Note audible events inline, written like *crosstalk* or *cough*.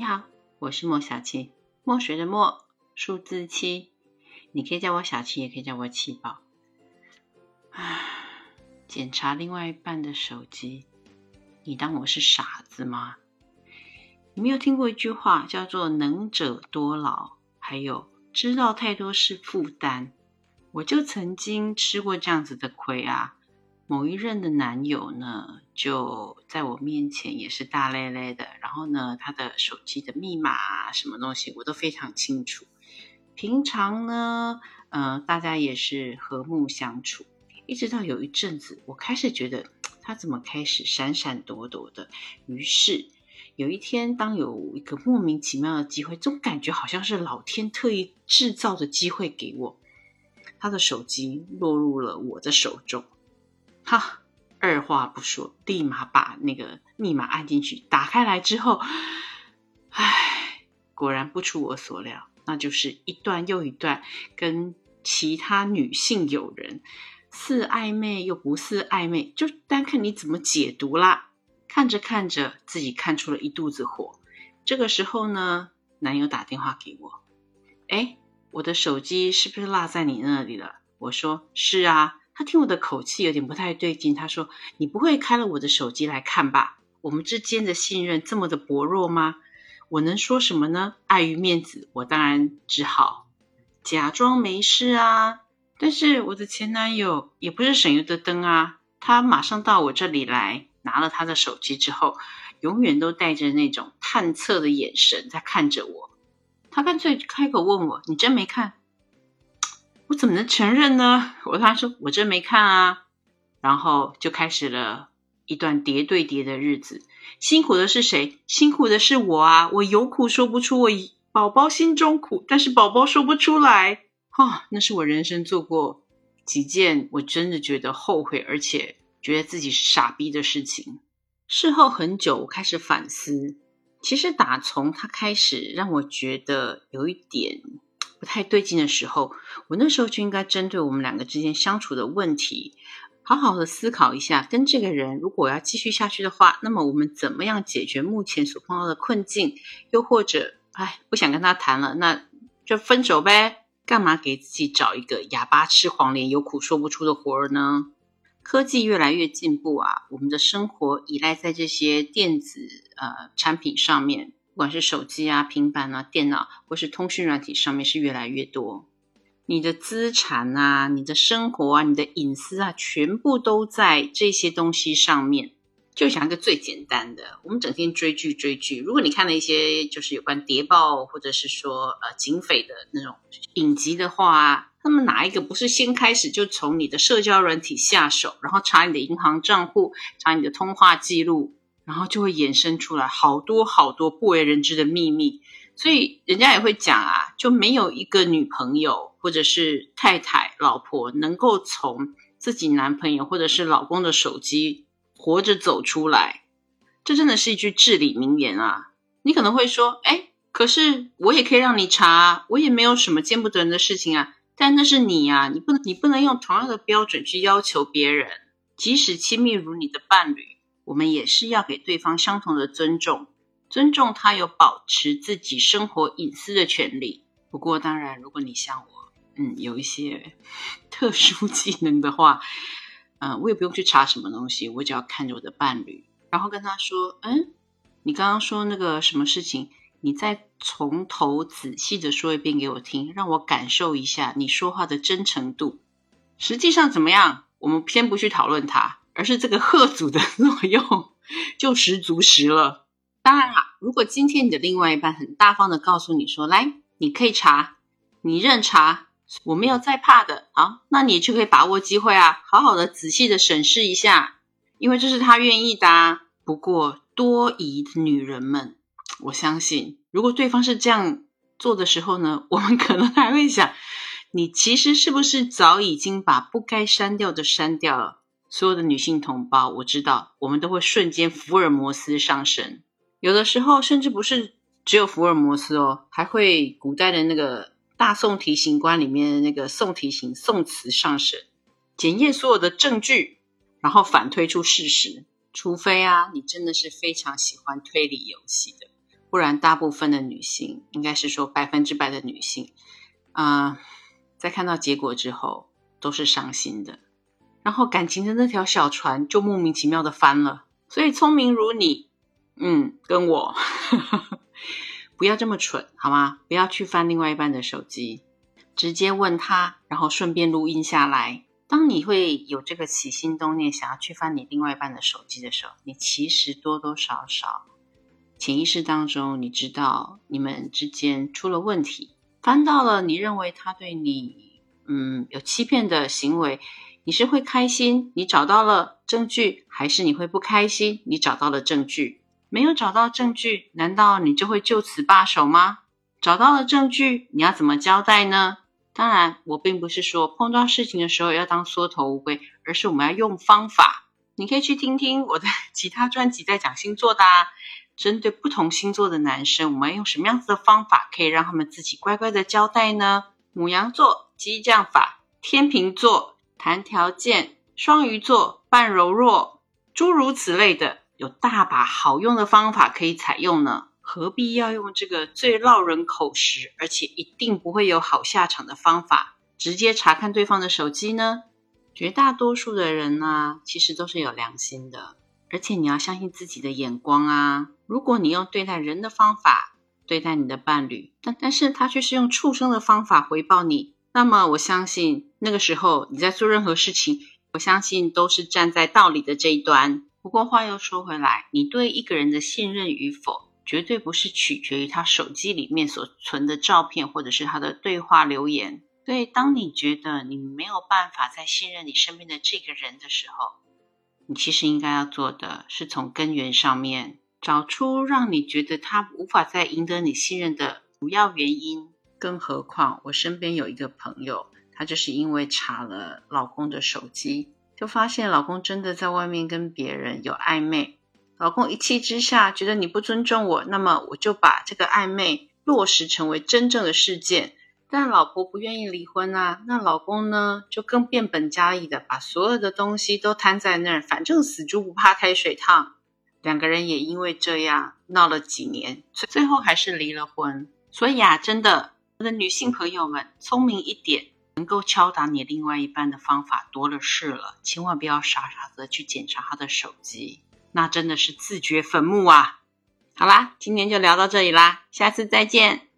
你好，我是莫小七，墨水的墨，数字七，你可以叫我小七，也可以叫我七宝。唉，检查另外一半的手机，你当我是傻子吗？你没有听过一句话叫做“能者多劳”，还有“知道太多是负担”。我就曾经吃过这样子的亏啊。某一任的男友呢，就在我面前也是大咧咧的，然后呢，他的手机的密码啊，什么东西我都非常清楚。平常呢，呃，大家也是和睦相处，一直到有一阵子，我开始觉得他怎么开始闪闪躲躲的。于是有一天，当有一个莫名其妙的机会，总感觉好像是老天特意制造的机会给我，他的手机落入了我的手中。哈，二话不说，立马把那个密码按进去，打开来之后，唉，果然不出我所料，那就是一段又一段跟其他女性友人似暧昧又不似暧昧，就单看你怎么解读啦。看着看着，自己看出了一肚子火。这个时候呢，男友打电话给我，哎，我的手机是不是落在你那里了？我说是啊。他听我的口气有点不太对劲，他说：“你不会开了我的手机来看吧？我们之间的信任这么的薄弱吗？”我能说什么呢？碍于面子，我当然只好假装没事啊。但是我的前男友也不是省油的灯啊，他马上到我这里来拿了他的手机之后，永远都带着那种探测的眼神在看着我。他干脆开口问我：“你真没看？”我怎么能承认呢？*laughs* 我跟他说我真没看啊，然后就开始了一段叠对叠的日子。辛苦的是谁？辛苦的是我啊！我有苦说不出，我宝宝心中苦，但是宝宝说不出来。哦，那是我人生做过几件我真的觉得后悔，而且觉得自己是傻逼的事情。事后很久，我开始反思，其实打从他开始让我觉得有一点。不太对劲的时候，我那时候就应该针对我们两个之间相处的问题，好好的思考一下，跟这个人如果要继续下去的话，那么我们怎么样解决目前所碰到的困境？又或者，哎，不想跟他谈了，那就分手呗？干嘛给自己找一个哑巴吃黄连、有苦说不出的活儿呢？科技越来越进步啊，我们的生活依赖在这些电子呃产品上面。不管是手机啊、平板啊、电脑，或是通讯软体上面是越来越多。你的资产啊、你的生活啊、你的隐私啊，全部都在这些东西上面。就讲一个最简单的，我们整天追剧追剧。如果你看了一些就是有关谍报或者是说呃警匪的那种影集的话，他们哪一个不是先开始就从你的社交软体下手，然后查你的银行账户、查你的通话记录？然后就会衍生出来好多好多不为人知的秘密，所以人家也会讲啊，就没有一个女朋友或者是太太、老婆能够从自己男朋友或者是老公的手机活着走出来。这真的是一句至理名言啊！你可能会说，哎，可是我也可以让你查，我也没有什么见不得人的事情啊。但那是你呀，你不能，你不能用同样的标准去要求别人，即使亲密如你的伴侣。我们也是要给对方相同的尊重，尊重他有保持自己生活隐私的权利。不过，当然，如果你像我，嗯，有一些 *laughs* 特殊技能的话，嗯，我也不用去查什么东西，我只要看着我的伴侣，然后跟他说：“嗯，你刚刚说那个什么事情，你再从头仔细的说一遍给我听，让我感受一下你说话的真诚度。实际上怎么样？我们先不去讨论它。”而是这个贺祖的 *laughs* 作用就十足十了。当然啦，如果今天你的另外一半很大方的告诉你说：“来，你可以查，你认查，我没有在怕的。”啊，那你就可以把握机会啊，好好的仔细的审视一下，因为这是他愿意的。啊不过多疑的女人们，我相信，如果对方是这样做的时候呢，我们可能还会想：你其实是不是早已经把不该删掉的删掉了？所有的女性同胞，我知道，我们都会瞬间福尔摩斯上身。有的时候，甚至不是只有福尔摩斯哦，还会古代的那个大宋提刑官里面的那个宋提刑、宋慈上身，检验所有的证据，然后反推出事实。除非啊，你真的是非常喜欢推理游戏的，不然大部分的女性，应该是说百分之百的女性，啊，在看到结果之后都是伤心的，然后感情的那条小船就莫名其妙的翻了。所以聪明如你，嗯，跟我 *laughs* 不要这么蠢好吗？不要去翻另外一半的手机，直接问他，然后顺便录音下来。当你会有这个起心动念想要去翻你另外一半的手机的时候，你其实多多少少潜意识当中，你知道你们之间出了问题，翻到了你认为他对你嗯有欺骗的行为，你是会开心？你找到了证据，还是你会不开心？你找到了证据，没有找到证据，难道你就会就此罢手吗？找到了证据，你要怎么交代呢？当然，我并不是说碰到事情的时候要当缩头乌龟，而是我们要用方法。你可以去听听我的 *laughs* 其他专辑，在讲星座的。针对不同星座的男生，我们要用什么样子的方法，可以让他们自己乖乖的交代呢？母羊座激将法，天秤座谈条件，双鱼座扮柔弱，诸如此类的，有大把好用的方法可以采用呢。何必要用这个最落人口实，而且一定不会有好下场的方法，直接查看对方的手机呢？绝大多数的人呢，其实都是有良心的，而且你要相信自己的眼光啊。如果你用对待人的方法对待你的伴侣，但但是他却是用畜生的方法回报你，那么我相信那个时候你在做任何事情，我相信都是站在道理的这一端。不过话又说回来，你对一个人的信任与否？绝对不是取决于他手机里面所存的照片，或者是他的对话留言。所以，当你觉得你没有办法再信任你身边的这个人的时候，你其实应该要做的是从根源上面找出让你觉得他无法再赢得你信任的主要原因。更何况，我身边有一个朋友，她就是因为查了老公的手机，就发现老公真的在外面跟别人有暧昧。老公一气之下觉得你不尊重我，那么我就把这个暧昧落实成为真正的事件。但老婆不愿意离婚啊，那老公呢就更变本加厉的把所有的东西都摊在那儿，反正死猪不怕开水烫。两个人也因为这样闹了几年，最后还是离了婚。所以啊，真的，的女性朋友们，聪明一点，能够敲打你另外一半的方法多了是了，千万不要傻傻的去检查他的手机。那真的是自掘坟墓啊！好啦，今天就聊到这里啦，下次再见。